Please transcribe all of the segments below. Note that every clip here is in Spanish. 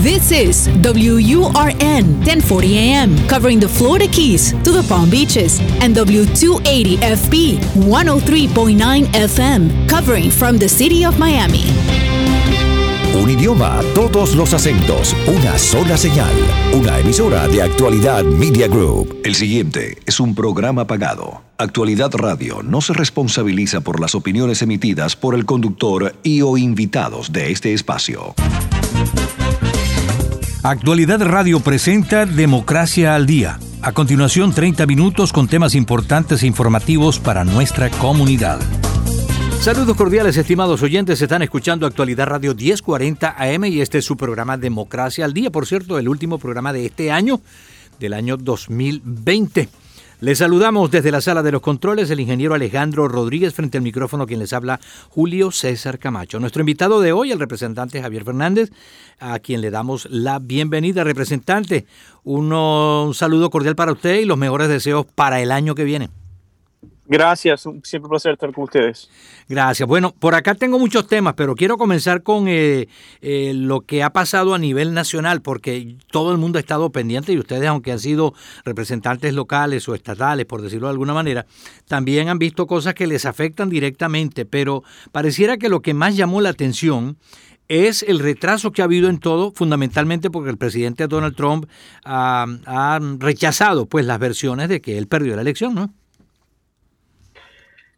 This is WURN 1040 AM, covering the Florida Keys to the Palm Beaches, and W280 FB 103.9 FM, covering from the city of Miami. Un idioma, todos los acentos, una sola señal. Una emisora de actualidad Media Group. El siguiente es un programa pagado. Actualidad Radio no se responsabiliza por las opiniones emitidas por el conductor y o invitados de este espacio. Actualidad Radio presenta Democracia al Día. A continuación, 30 minutos con temas importantes e informativos para nuestra comunidad. Saludos cordiales, estimados oyentes. Están escuchando Actualidad Radio 1040 AM y este es su programa Democracia al Día. Por cierto, el último programa de este año, del año 2020. Les saludamos desde la sala de los controles el ingeniero Alejandro Rodríguez frente al micrófono quien les habla Julio César Camacho. Nuestro invitado de hoy, el representante Javier Fernández, a quien le damos la bienvenida. Representante, un saludo cordial para usted y los mejores deseos para el año que viene. Gracias, siempre un placer estar con ustedes. Gracias. Bueno, por acá tengo muchos temas, pero quiero comenzar con eh, eh, lo que ha pasado a nivel nacional, porque todo el mundo ha estado pendiente y ustedes, aunque han sido representantes locales o estatales, por decirlo de alguna manera, también han visto cosas que les afectan directamente, pero pareciera que lo que más llamó la atención es el retraso que ha habido en todo, fundamentalmente porque el presidente Donald Trump ha, ha rechazado pues las versiones de que él perdió la elección, ¿no?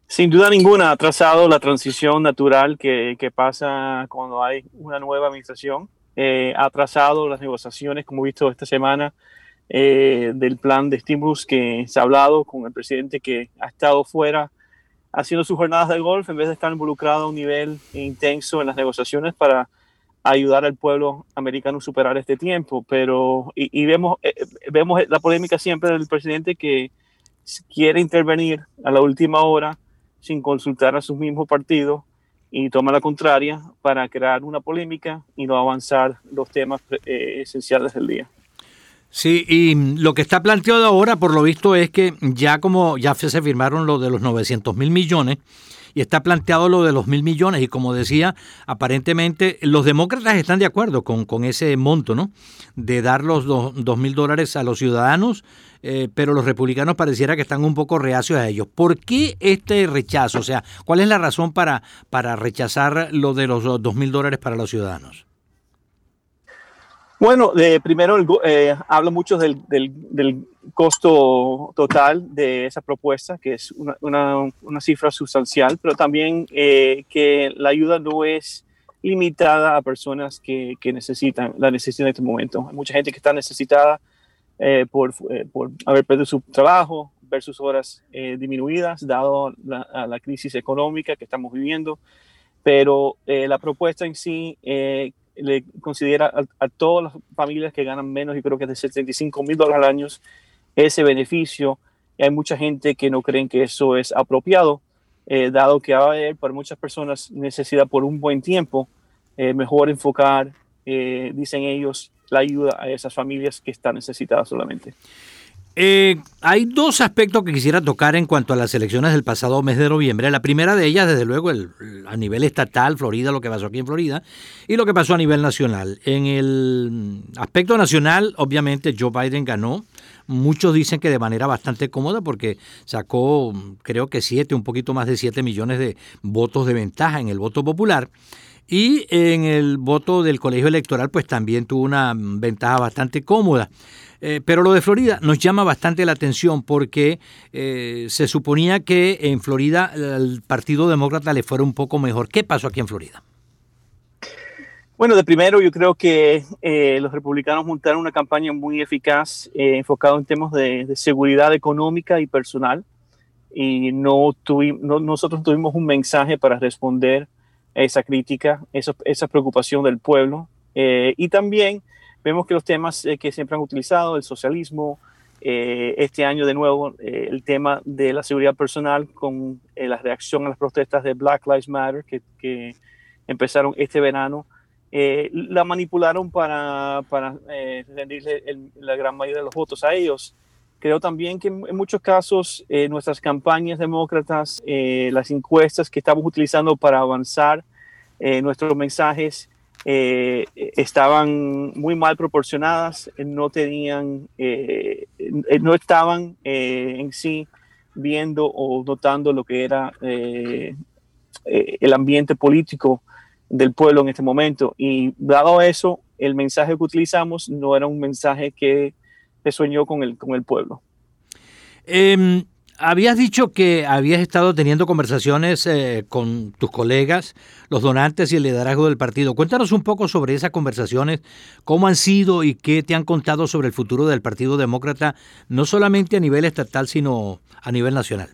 Sin duda ninguna ha atrasado la transición natural que, que pasa cuando hay una nueva administración. Eh, ha atrasado las negociaciones, como he visto esta semana, eh, del plan de estímulos que se ha hablado con el presidente que ha estado fuera haciendo sus jornadas de golf en vez de estar involucrado a un nivel intenso en las negociaciones para ayudar al pueblo americano a superar este tiempo. Pero, y, vemos, eh, vemos la polémica siempre del presidente que quiere intervenir a la última hora sin consultar a sus mismos partidos y toma la contraria para crear una polémica y no avanzar los temas eh, esenciales del día. Sí, y lo que está planteado ahora, por lo visto, es que ya como ya se firmaron lo de los 900 mil millones, y está planteado lo de los mil millones y como decía, aparentemente los demócratas están de acuerdo con, con ese monto, ¿no? De dar los dos, mil dólares a los ciudadanos, eh, pero los republicanos pareciera que están un poco reacios a ellos. ¿Por qué este rechazo? O sea, ¿cuál es la razón para, para rechazar lo de los dos mil dólares para los ciudadanos? Bueno, primero eh, habla mucho del, del, costo total de esa propuesta, que es una, una, una cifra sustancial, pero también eh, que la ayuda no es limitada a personas que, que, necesitan, la necesitan en este momento. Hay mucha gente que está necesitada eh, por, eh, por, haber perdido su trabajo, ver sus horas disminuidas, dado la, la, crisis económica que estamos viviendo, pero la propuesta en sí le considera a, todas las familias que ganan menos, y creo que es de 75 mil dólares al año, ese beneficio. Y hay mucha gente que no creen que eso es apropiado, eh, dado que va a haber para muchas personas necesidad por un buen tiempo, eh, mejor enfocar, eh, dicen ellos, la ayuda a esas familias que están necesitadas solamente. Eh, hay dos aspectos que quisiera tocar en cuanto a las elecciones del pasado mes de noviembre. La primera de ellas, desde luego, a nivel estatal, Florida, lo que pasó aquí en Florida, y lo que pasó a nivel nacional. En el aspecto nacional, obviamente, Joe Biden ganó. Muchos dicen que de manera bastante cómoda porque sacó, creo que siete, un poquito más de siete millones de votos de ventaja en el voto popular. Y en el voto del colegio electoral, pues también tuvo una ventaja bastante cómoda. Eh, pero lo de Florida nos llama bastante la atención porque eh, se suponía que en Florida el Partido Demócrata le fuera un poco mejor. ¿Qué pasó aquí en Florida? Bueno, de primero yo creo que eh, los republicanos montaron una campaña muy eficaz enfocada en temas de, seguridad económica y personal y no, nosotros tuvimos un mensaje para responder esa crítica, esa, preocupación del pueblo y también Vemos que los temas eh, que siempre han utilizado, el socialismo, eh, este año de nuevo eh, el tema de la seguridad personal con la reacción a las protestas de Black Lives Matter que, empezaron este verano, la manipularon para, para rendirle la gran mayoría de los votos a ellos. Creo también que en, muchos casos nuestras campañas demócratas, las encuestas que estamos utilizando para avanzar nuestros mensajes, eh, estaban muy mal proporcionadas, no tenían, eh, no estaban en sí viendo o notando lo que era el ambiente político del pueblo en este momento. Y dado eso, el mensaje que utilizamos no era un mensaje que soñó con el, con el pueblo. Em, habías dicho que habías estado teniendo conversaciones eh, con tus colegas, los donantes y el liderazgo del partido. Cuéntanos un poco sobre esas conversaciones, cómo han sido y qué te han contado sobre el futuro del Partido Demócrata, no solamente a nivel estatal, sino a nivel nacional.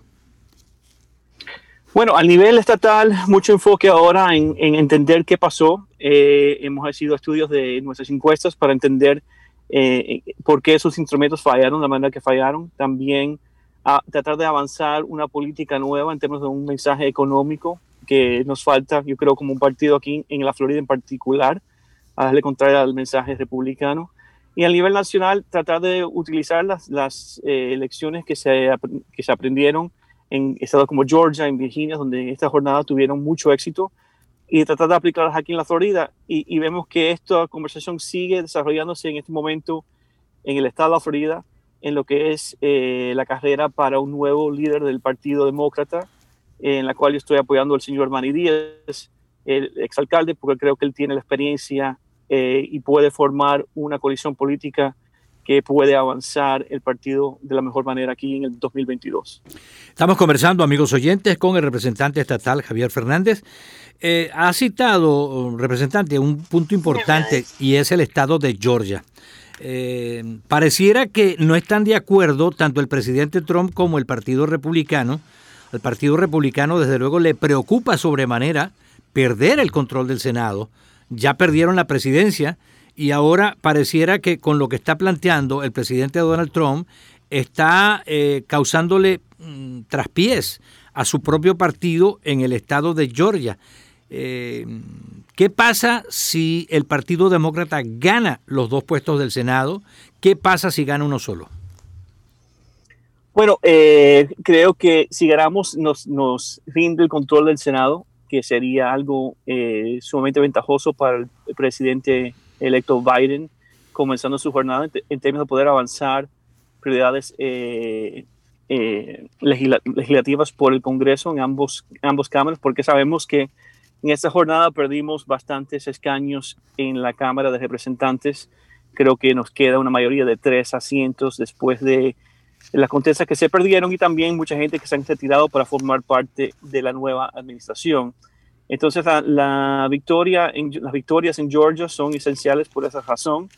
Bueno, a nivel estatal, mucho enfoque ahora en, entender qué pasó. Eh, hemos hecho estudios de nuestras encuestas para entender eh, por qué esos instrumentos fallaron, la manera que fallaron. También a tratar de avanzar una política nueva en términos de un mensaje económico que nos falta, yo creo, como un partido aquí en la Florida en particular, a darle contrario al mensaje republicano. Y a nivel nacional, tratar de utilizar las, las eh, elecciones que se, que se aprendieron en estados como Georgia, en Virginia, donde esta jornada tuvieron mucho éxito, y tratar de aplicarlas aquí en la Florida. Y, vemos que esta conversación sigue desarrollándose en este momento en el estado de Florida, en lo que es eh, la carrera para un nuevo líder del Partido Demócrata, en la cual yo estoy apoyando al señor Manny Díaz, el exalcalde, porque creo que él tiene la experiencia eh, y puede formar una coalición política que puede avanzar el partido de la mejor manera aquí en el 2022. Estamos conversando, amigos oyentes, con el representante estatal Javier Fernández. Eh, ha citado, representante, un punto importante y es el estado de Georgia. Eh, pareciera que no están de acuerdo tanto el presidente Trump como el Partido Republicano. Al Partido Republicano, desde luego, le preocupa sobremanera perder el control del Senado. Ya perdieron la presidencia y ahora pareciera que con lo que está planteando el presidente Donald Trump está eh, causándole mm, traspiés a su propio partido en el estado de Georgia. Eh, ¿Qué pasa si el Partido Demócrata gana los dos puestos del Senado? ¿Qué pasa si gana uno solo? Bueno, eh, creo que si ganamos nos, nos rinde el control del Senado, que sería algo sumamente ventajoso para el presidente electo Biden, comenzando su jornada en, términos de poder avanzar prioridades eh, eh, legislativas por el Congreso en ambos, ambos cámaras, porque sabemos que en esta jornada perdimos bastantes escaños en la Cámara de Representantes. Creo que nos queda una mayoría de tres asientos después de las contiendas que se perdieron y también mucha gente que se han retirado para formar parte de la nueva administración. Entonces, la, victoria en, las victorias en Georgia son esenciales por esa razón,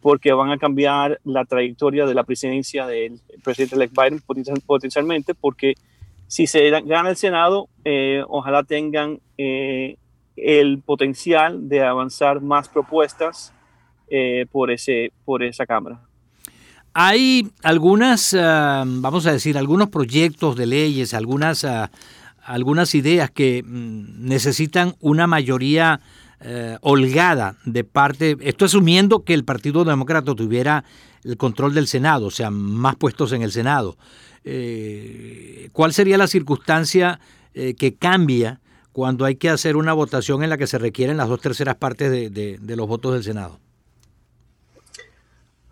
porque van a cambiar la trayectoria de la presidencia del presidente elect Biden potencialmente, porque si se gana el Senado, eh, ojalá tengan eh, el potencial de avanzar más propuestas eh, por, ese, por esa Cámara. Hay algunas, ah, vamos a decir, algunos proyectos de leyes, algunas ah, algunas ideas que mm, necesitan una mayoría eh, holgada de parte, esto asumiendo que el Partido Demócrata tuviera el control del Senado, o sea, más puestos en el Senado. Eh, ¿Cuál sería la circunstancia eh, que cambia cuando hay que hacer una votación en la que se requieren las dos terceras partes de los votos del Senado?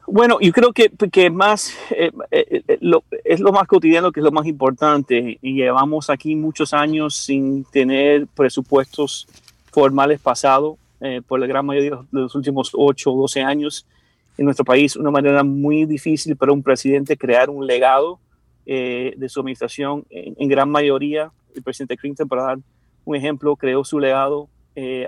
Bueno, yo creo que, que más eh, eh, eh, es lo más cotidiano que es lo más importante. Y llevamos aquí muchos años sin tener presupuestos formales pasados por la gran mayoría de los últimos 8 o 12 años en nuestro país. Una manera muy difícil para un presidente crear un legado de su administración. En, en, gran mayoría, el presidente Clinton, para dar un ejemplo, creó su legado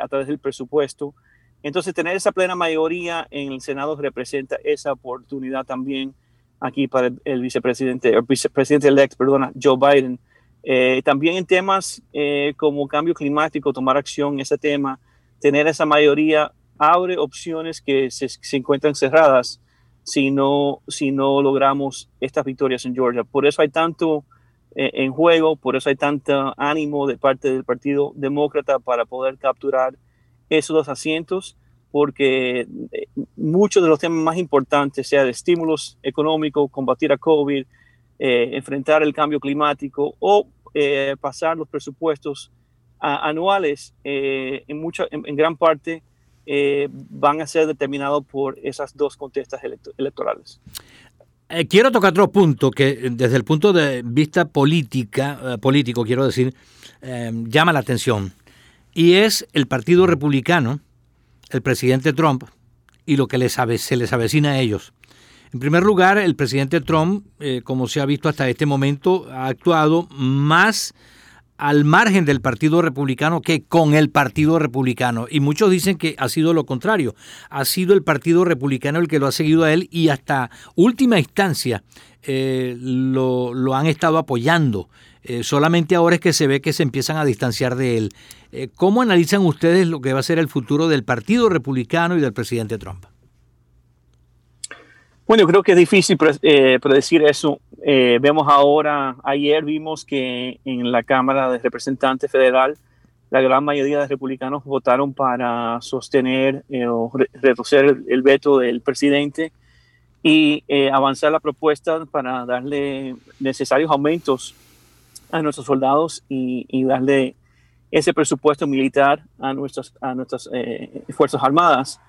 a través del presupuesto entonces, tener esa plena mayoría en el Senado representa esa oportunidad también aquí para el, vicepresidente, el vicepresidente electo, perdona, Joe Biden. Eh, también en temas eh, como cambio climático, tomar acción en ese tema, tener esa mayoría abre opciones que se, encuentran cerradas si no, si no logramos estas victorias en Georgia. Por eso hay tanto eh, en juego, por eso hay tanto ánimo de parte del Partido Demócrata para poder capturar esos dos asientos porque eh, muchos de los temas más importantes, sea de estímulos económicos, combatir a COVID, eh, enfrentar el cambio climático o eh, pasar los presupuestos anuales, en, mucha, en, gran parte eh, van a ser determinados por esas dos contestas electorales. Eh, quiero tocar otro punto que desde el punto de vista política, político, quiero decir, llama la atención. Y es el Partido Republicano, el presidente Trump y lo que les se les avecina a ellos. En primer lugar, el presidente Trump, como se ha visto hasta este momento, ha actuado más al margen del Partido Republicano que con el Partido Republicano. Y muchos dicen que ha sido lo contrario. Ha sido el Partido Republicano el que lo ha seguido a él y hasta última instancia eh, lo, han estado apoyando. Eh, solamente ahora es que se ve que se empiezan a distanciar de él. Eh, ¿Cómo analizan ustedes lo que va a ser el futuro del Partido Republicano y del presidente Trump? Bueno, creo que es difícil predecir eso eh, vemos ahora, ayer vimos que en la Cámara de Representantes Federal, la gran mayoría de republicanos votaron para sostener eh, o reducir el, veto del presidente y eh, avanzar la propuesta para darle necesarios aumentos a nuestros soldados y, y darle ese presupuesto militar a nuestras, a nuestras Fuerzas Armadas.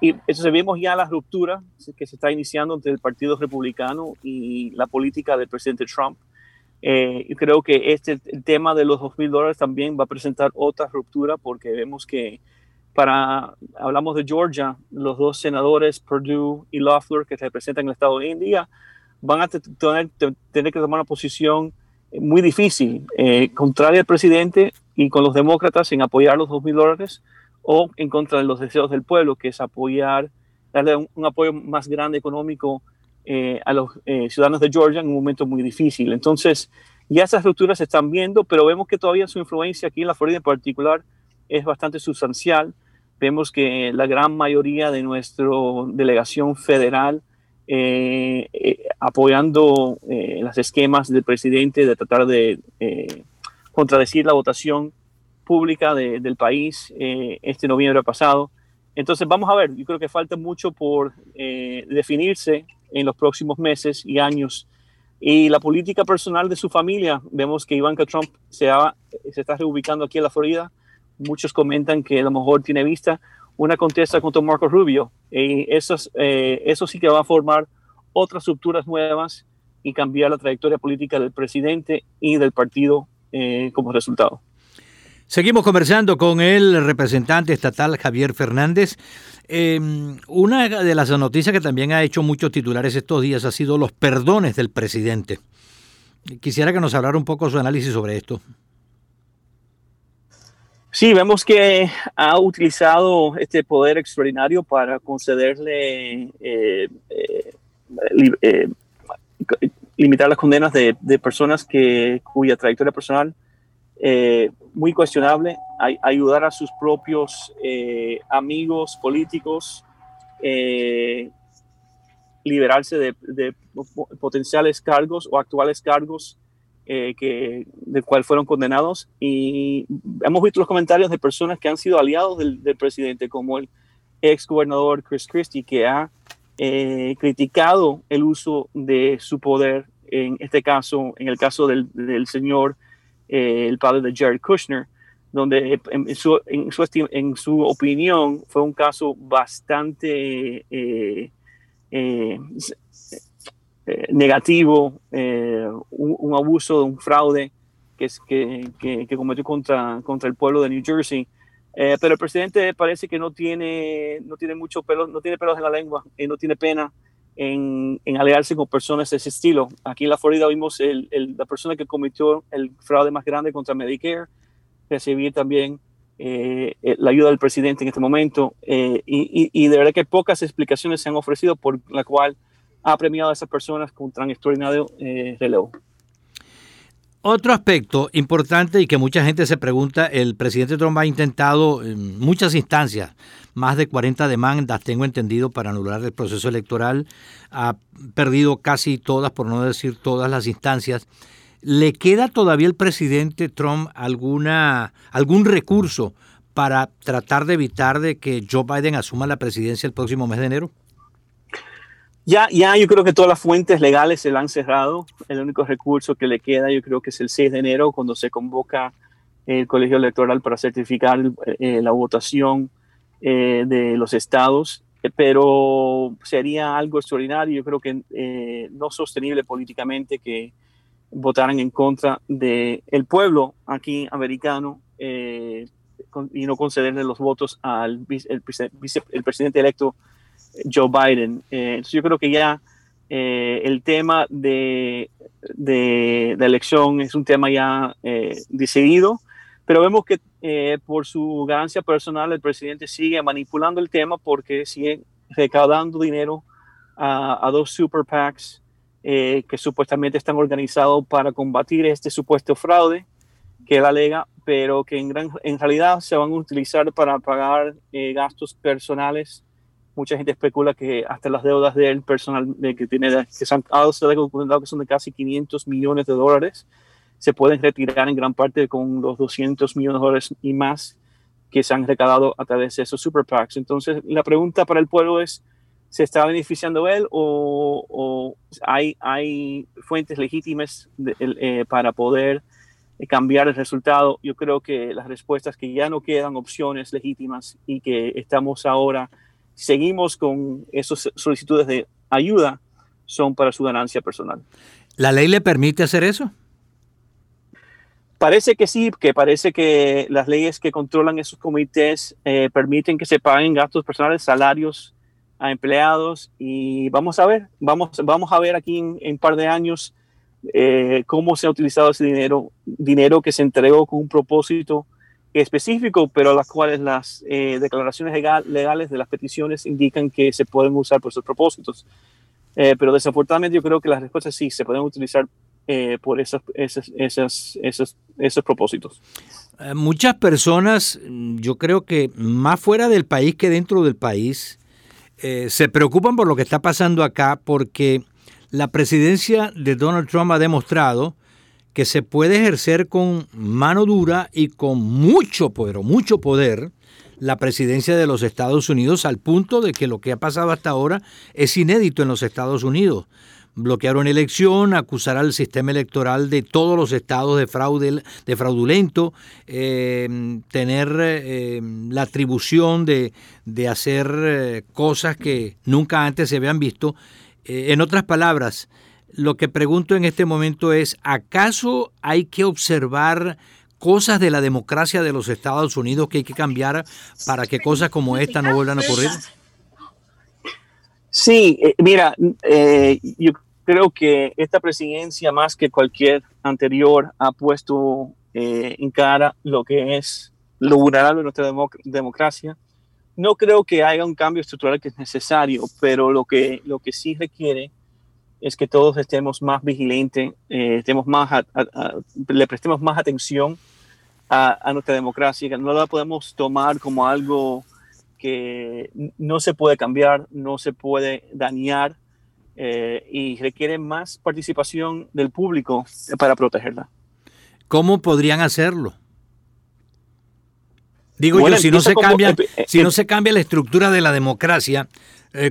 Y entonces vemos ya la ruptura que se está iniciando entre el Partido Republicano y la política del presidente Trump. Eh, y creo que este el tema de los dos mil dólares también va a presentar otra ruptura porque vemos que para, hablamos de Georgia, los dos senadores, Perdue y Loeffler, que representan el estado de India, van a tener, tener que tomar una posición muy difícil, eh, contraria al presidente y con los demócratas en apoyar los dos mil dólares o en contra de los deseos del pueblo, que es apoyar, darle un, apoyo más grande económico eh, a los eh, ciudadanos de Georgia en un momento muy difícil. Entonces, ya esas rupturas se están viendo, pero vemos que todavía su influencia aquí en la Florida en particular es bastante sustancial. Vemos que la gran mayoría de nuestra delegación federal eh, apoyando los esquemas del presidente de tratar de contradecir la votación pública del país eh, este noviembre pasado. Entonces vamos a ver, yo creo que falta mucho por eh, definirse en los próximos meses y años. Y la política personal de su familia, vemos que Ivanka Trump se, se está reubicando aquí en la Florida. Muchos comentan que a lo mejor tiene vista una contesta contra Marco Rubio. Y eso, eh, eso sí que va a formar otras estructuras nuevas y cambiar la trayectoria política del presidente y del partido como resultado. Seguimos conversando con el representante estatal Javier Fernández. Em, una de las noticias que también ha hecho muchos titulares estos días ha sido los perdones del presidente. Quisiera que nos hablara un poco su análisis sobre esto. Sí, vemos que ha utilizado este poder extraordinario para concederle, eh, eh, eh, limitar las condenas de, de personas que, cuya trayectoria personal muy cuestionable, ayudar a sus propios amigos políticos, liberarse de, potenciales cargos o actuales cargos que, de cual fueron condenados. Y hemos visto los comentarios de personas que han sido aliados del, presidente, como el ex gobernador Chris Christie, que ha criticado el uso de su poder, en este caso, en el caso del, del señor eh, el padre de Jared Kushner, donde eh, en su, en su, opinión fue un caso bastante eh, negativo, un, abuso, un fraude que, que, que, cometió contra, contra el pueblo de New Jersey. pero el presidente parece que no tiene, no tiene mucho pelo, no tiene pelos en la lengua, y no tiene pena en, en, aliarse con personas de ese estilo. Aquí en la Florida vimos la persona que cometió el fraude más grande contra Medicare, recibir también eh, eh, la ayuda del presidente en este momento eh, y, y, de verdad que pocas explicaciones se han ofrecido por la cual ha premiado a esas personas con tan extraordinario relevo. Otro aspecto importante y que mucha gente se pregunta, el presidente Trump ha intentado en muchas instancias, más de 40 demandas, tengo entendido, para anular el proceso electoral, ha perdido casi todas, por no decir todas las instancias. ¿Le queda todavía al presidente Trump alguna, algún recurso para tratar de evitar de que Joe Biden asuma la presidencia el próximo mes de enero? Ya, ya yo creo que todas las fuentes legales se la han cerrado. El único recurso que le queda yo creo que es el 6 de enero cuando se convoca el colegio electoral para certificar eh, la votación de los estados, pero sería algo extraordinario, yo creo que no sostenible políticamente que votaran en contra del el pueblo aquí americano y no concederle los votos al el, el presidente electo Joe Biden. entonces yo creo que ya el tema de, de, la elección es un tema ya decidido pero vemos que eh, por su ganancia personal el presidente sigue manipulando el tema porque sigue recaudando dinero a, dos super PACs eh, que supuestamente están organizados para combatir este supuesto fraude que él alega, pero que en, gran, en realidad se van a utilizar para pagar eh, gastos personales. Mucha gente especula que hasta las deudas del personal de que tiene, que se han, que son de casi 500 millones de dólares se pueden retirar en gran parte con los 200 millones de dólares y más que se han recaudado a través de esos super PACs. Entonces, la pregunta para el pueblo es, ¿se está beneficiando él o, hay, hay fuentes legítimas eh, para poder cambiar el resultado? Yo creo que las respuestas que ya no quedan opciones legítimas y que estamos ahora, seguimos con esas solicitudes de ayuda, son para su ganancia personal. ¿La ley le permite hacer eso? Parece que sí, que parece que las leyes que controlan esos comités eh, permiten que se paguen gastos personales, salarios a empleados y vamos a ver, vamos, vamos a ver aquí en, un par de años eh, cómo se ha utilizado ese dinero, dinero que se entregó con un propósito específico, pero las cuales las eh, declaraciones legales de las peticiones indican que se pueden usar por esos propósitos. pero desafortunadamente yo creo que las respuestas sí se pueden utilizar eh, por esos, esos, esos, esos, esos propósitos. Eh, muchas personas, yo creo que más fuera del país que dentro del país, eh, se preocupan por lo que está pasando acá porque la presidencia de Donald Trump ha demostrado que se puede ejercer con mano dura y con mucho poder, mucho poder, la presidencia de los Estados Unidos al punto de que lo que ha pasado hasta ahora es inédito en los Estados Unidos bloquear una elección, acusar al sistema electoral de todos los estados de fraude, de fraudulento, eh, tener eh, la atribución de, hacer eh, cosas que nunca antes se habían visto. en otras palabras, lo que pregunto en este momento es, ¿acaso hay que observar cosas de la democracia de los Estados Unidos que hay que cambiar para que cosas como esta no vuelvan a ocurrir? Sí, eh, mira, eh, yo creo que esta presidencia, más que cualquier anterior, ha puesto eh, en cara lo que es lo vulnerable de nuestra democracia. No creo que haya un cambio estructural que es necesario, pero lo que, lo que sí requiere es que todos estemos más vigilantes, estemos más le prestemos más atención a, nuestra democracia, que no la podemos tomar como algo que no se puede cambiar, no se puede dañar eh, y requiere más participación del público para protegerla. ¿Cómo podrían hacerlo? Digo yo, si no, se cambia, eh, si no eh, se cambia la estructura de la democracia,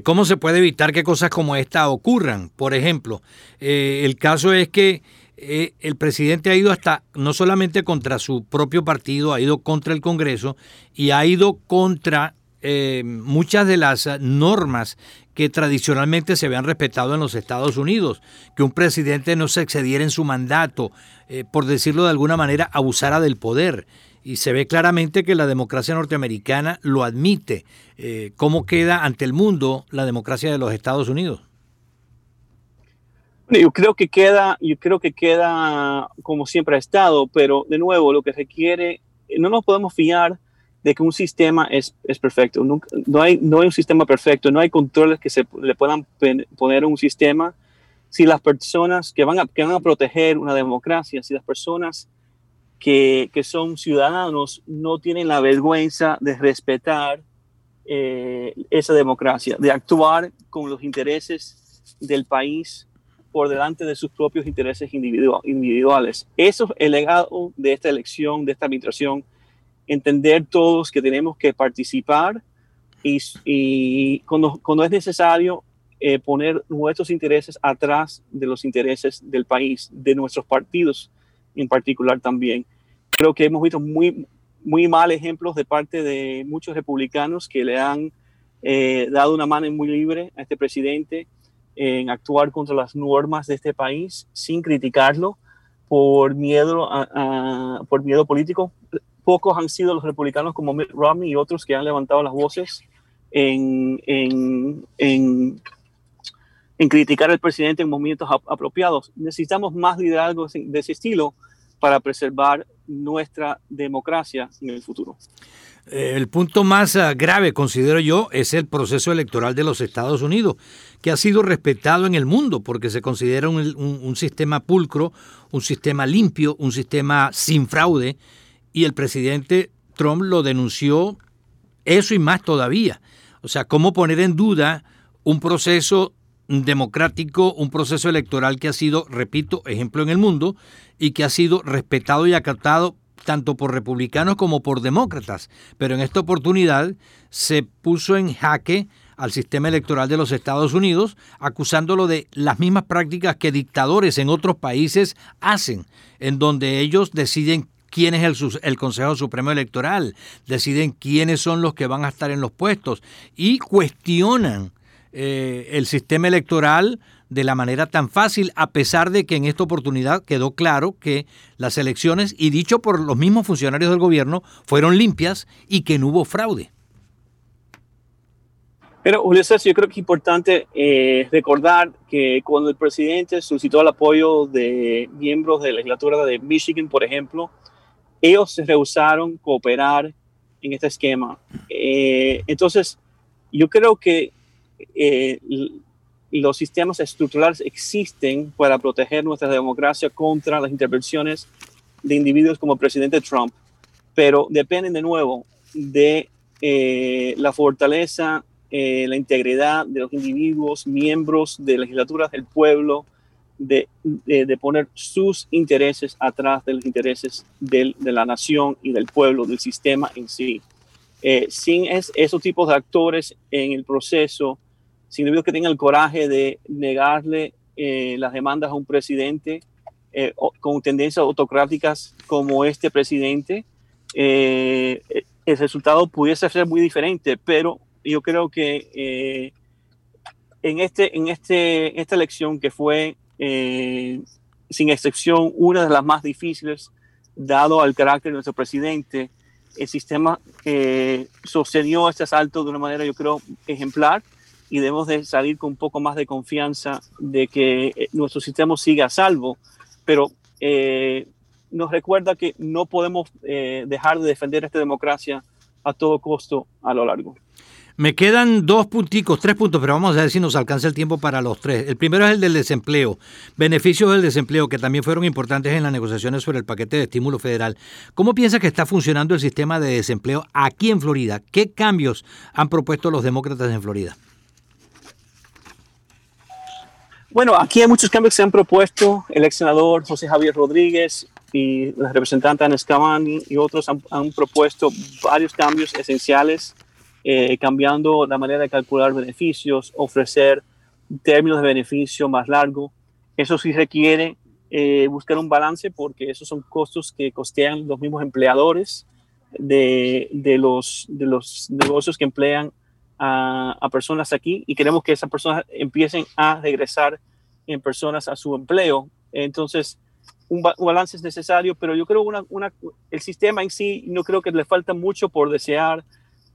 ¿cómo se puede evitar que cosas como esta ocurran? Por ejemplo, el caso es que el presidente ha ido hasta, no solamente contra su propio partido, ha ido contra el Congreso y ha ido contra eh, muchas de las normas que tradicionalmente se habían respetado en los Estados Unidos, que un presidente no se excediera en su mandato, eh, por decirlo de alguna manera, abusara del poder. Y se ve claramente que la democracia norteamericana lo admite. Eh, ¿Cómo queda ante el mundo la democracia de los Estados Unidos? Yo creo que queda, yo creo que queda como siempre ha estado, pero de nuevo lo que requiere, no nos podemos fiar de que un sistema es, es perfecto. No, hay, no hay un sistema perfecto, no hay controles que se le puedan poner a un sistema si las personas que van a, que van a proteger una democracia, si las personas que, son ciudadanos no tienen la vergüenza de respetar eh, esa democracia, de actuar con los intereses del país por delante de sus propios intereses individuales. Eso es el legado de esta elección, de esta administración entender todos que tenemos que participar y, cuando, cuando, es necesario eh, poner nuestros intereses atrás de los intereses del país, de nuestros partidos en particular también. Creo que hemos visto muy, muy mal ejemplos de parte de muchos republicanos que le han eh, dado una mano muy libre a este presidente en actuar contra las normas de este país sin criticarlo por miedo, a, por miedo político. Pocos han sido los republicanos como Mitt Romney y otros que han levantado las voces en, en, en, en criticar al presidente en momentos apropiados. Necesitamos más liderazgo de ese estilo para preservar nuestra democracia en el futuro. Eh, el punto más ah, grave, considero yo, es el proceso electoral de los Estados Unidos, que ha sido respetado en el mundo porque se considera un, sistema pulcro, un sistema limpio, un sistema sin fraude, y el presidente Trump lo denunció eso y más todavía. O sea, ¿cómo poner en duda un proceso democrático, un proceso electoral que ha sido, repito, ejemplo en el mundo y que ha sido respetado y acatado tanto por republicanos como por demócratas. Pero en esta oportunidad se puso en jaque al sistema electoral de los Estados Unidos, acusándolo de las mismas prácticas que dictadores en otros países hacen, en donde ellos deciden quién es el, el, Consejo Supremo Electoral, deciden quiénes son los que van a estar en los puestos y cuestionan eh, el sistema electoral de la manera tan fácil, a pesar de que en esta oportunidad quedó claro que las elecciones, y dicho por los mismos funcionarios del gobierno, fueron limpias y que no hubo fraude. Pero, Julio César, yo creo que es importante eh, recordar que cuando el presidente solicitó el apoyo de miembros de la legislatura de Michigan, por ejemplo, ellos se rehusaron cooperar en este esquema. Eh, entonces, yo creo que eh, los sistemas estructurales existen para proteger nuestra democracia contra las intervenciones de individuos como el presidente Trump, pero dependen de nuevo de eh, la fortaleza, eh, la integridad de los individuos, miembros de legislaturas del pueblo, de, de, poner sus intereses atrás de los intereses de la nación y del pueblo, del sistema en sí. sin esos tipos de actores en el proceso, individuos que tengan el coraje de negarle eh, las demandas a un presidente eh, con tendencias autocráticas como este presidente, eh, el resultado pudiese ser muy diferente, pero yo creo que en, este, en este, esta elección que fue, sin excepción, una de las más difíciles, dado al carácter de nuestro presidente, el sistema sostenió este asalto de una manera, yo creo, ejemplar y debemos de salir con un poco más de confianza de que eh, nuestro sistema siga a salvo, pero eh, nos recuerda que no podemos eh, dejar de defender esta democracia a todo costo a lo largo. Me quedan dos punticos, tres puntos, pero vamos a ver si nos alcanza el tiempo para los tres. El primero es el del desempleo, beneficios del desempleo, que también fueron importantes en las negociaciones sobre el paquete de estímulo federal. ¿Cómo piensa que está funcionando el sistema de desempleo aquí en Florida? ¿Qué cambios han propuesto los demócratas en Florida? Bueno, aquí hay muchos cambios que se han propuesto. El ex senador José Javier Rodríguez y la representante Ana Scavani y otros han, propuesto varios cambios esenciales, eh, cambiando la manera de calcular beneficios, ofrecer términos de beneficio más largo. Eso sí requiere eh, buscar un balance porque esos son costos que costean los mismos empleadores de, los negocios que emplean a, personas aquí y queremos que esas personas empiecen a regresar en personas a su empleo. Entonces, un, balance es necesario, pero yo creo una, una, el sistema en sí no creo que le falta mucho por desear.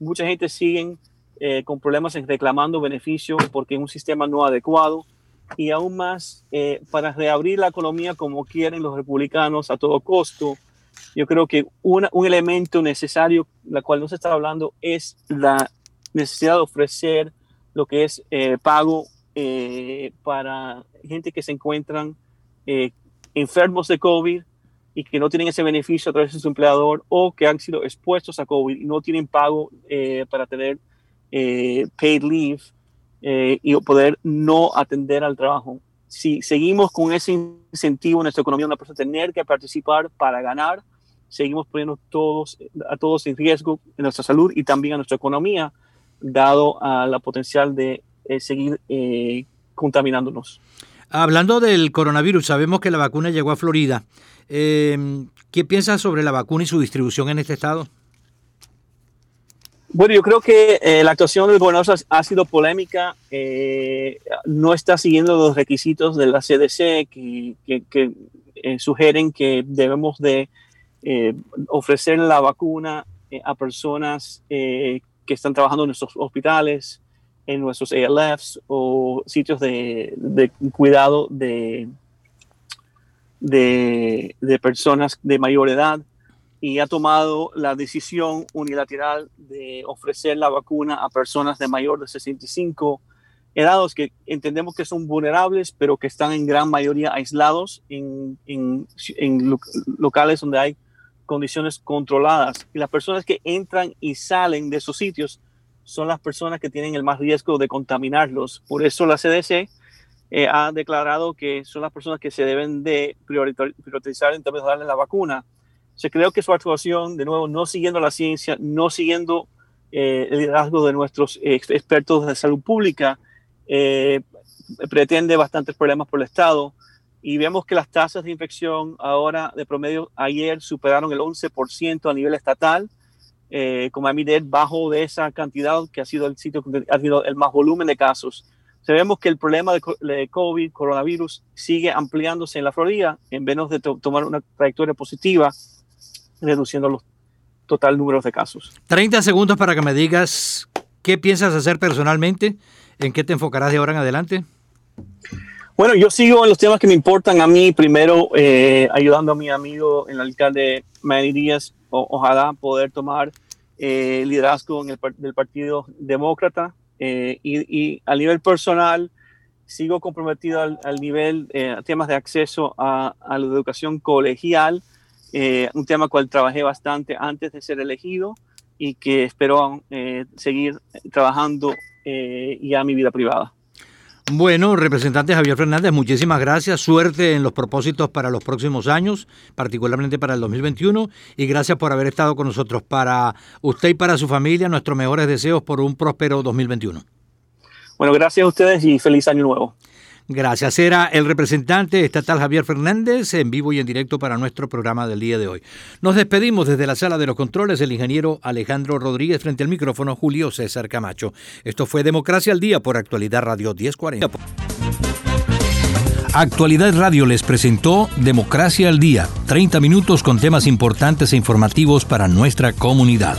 Mucha gente sigue eh, con problemas en reclamando beneficios porque es un sistema no adecuado y aún más eh, para reabrir la economía como quieren los republicanos a todo costo. Yo creo que una, un elemento necesario, la cual no se está hablando, es la necesidad de ofrecer lo que es eh, pago eh, para gente que se encuentran eh, enfermos de COVID y que no tienen ese beneficio a través de su empleador o que han sido expuestos a COVID y no tienen pago para tener paid leave y poder no atender al trabajo. Si seguimos con ese incentivo en nuestra economía, una persona tener que participar para ganar, seguimos poniendo todos, a todos en riesgo en nuestra salud y también a nuestra economía dado a la potencial de eh, seguir eh, contaminándonos. Hablando del coronavirus, sabemos que la vacuna llegó a Florida. Eh, ¿Qué piensas sobre la vacuna y su distribución en este estado? Bueno, yo creo que eh, la actuación del gobernador ha, sido polémica. Eh, no está siguiendo los requisitos de la CDC que, que, sugieren que debemos de ofrecer la vacuna a personas que están trabajando en nuestros hospitales, en nuestros ALFs o sitios de, cuidado de, de, personas de mayor edad y ha tomado la decisión unilateral de ofrecer la vacuna a personas de mayor de 65 edades que entendemos que son vulnerables, pero que están en gran mayoría aislados en, en, en locales donde hay condiciones controladas. Y las personas que entran y salen de esos sitios son las personas que tienen el más riesgo de contaminarlos. Por eso la CDC eh, ha declarado que son las personas que se deben de priorizar en términos de darle la vacuna. Se creo que su actuación, de nuevo, no siguiendo la ciencia, no siguiendo eh, el liderazgo de nuestros expertos de salud pública, eh, pretende bastantes problemas por el Estado. Y vemos que las tasas de infección ahora de promedio ayer superaron el 11% a nivel estatal eh, con Miami bajo de esa cantidad que ha sido el sitio que ha tenido el más volumen de casos. Sabemos que el problema de, COVID, coronavirus, sigue ampliándose en la Florida en vez de tomar una trayectoria positiva, reduciendo los total números de casos. 30 segundos para que me digas qué piensas hacer personalmente, en qué te enfocarás de ahora en adelante. Bueno, yo sigo en los temas que me importan a mí. Primero, eh, ayudando a mi amigo, el alcalde Manny Díaz, ojalá poder tomar eh, liderazgo en el, del Partido Demócrata. Eh, y, a nivel personal, sigo comprometido al, nivel eh, temas de acceso a, a la educación colegial, un tema cual trabajé bastante antes de ser elegido y que espero seguir trabajando ya mi vida privada. Bueno, representante Javier Fernández, muchísimas gracias. Suerte en los propósitos para los próximos años, particularmente para el 2021. Y gracias por haber estado con nosotros. Para usted y para su familia, nuestros mejores deseos por un próspero 2021. Bueno, gracias a ustedes y feliz año nuevo. Gracias. Era el representante estatal Javier Fernández en vivo y en directo para nuestro programa del día de hoy. Nos despedimos desde la sala de los controles, el ingeniero Alejandro Rodríguez frente al micrófono Julio César Camacho. Esto fue Democracia al Día por Actualidad Radio 1040. Actualidad Radio les presentó Democracia al Día, 30 minutos con temas importantes e informativos para nuestra comunidad.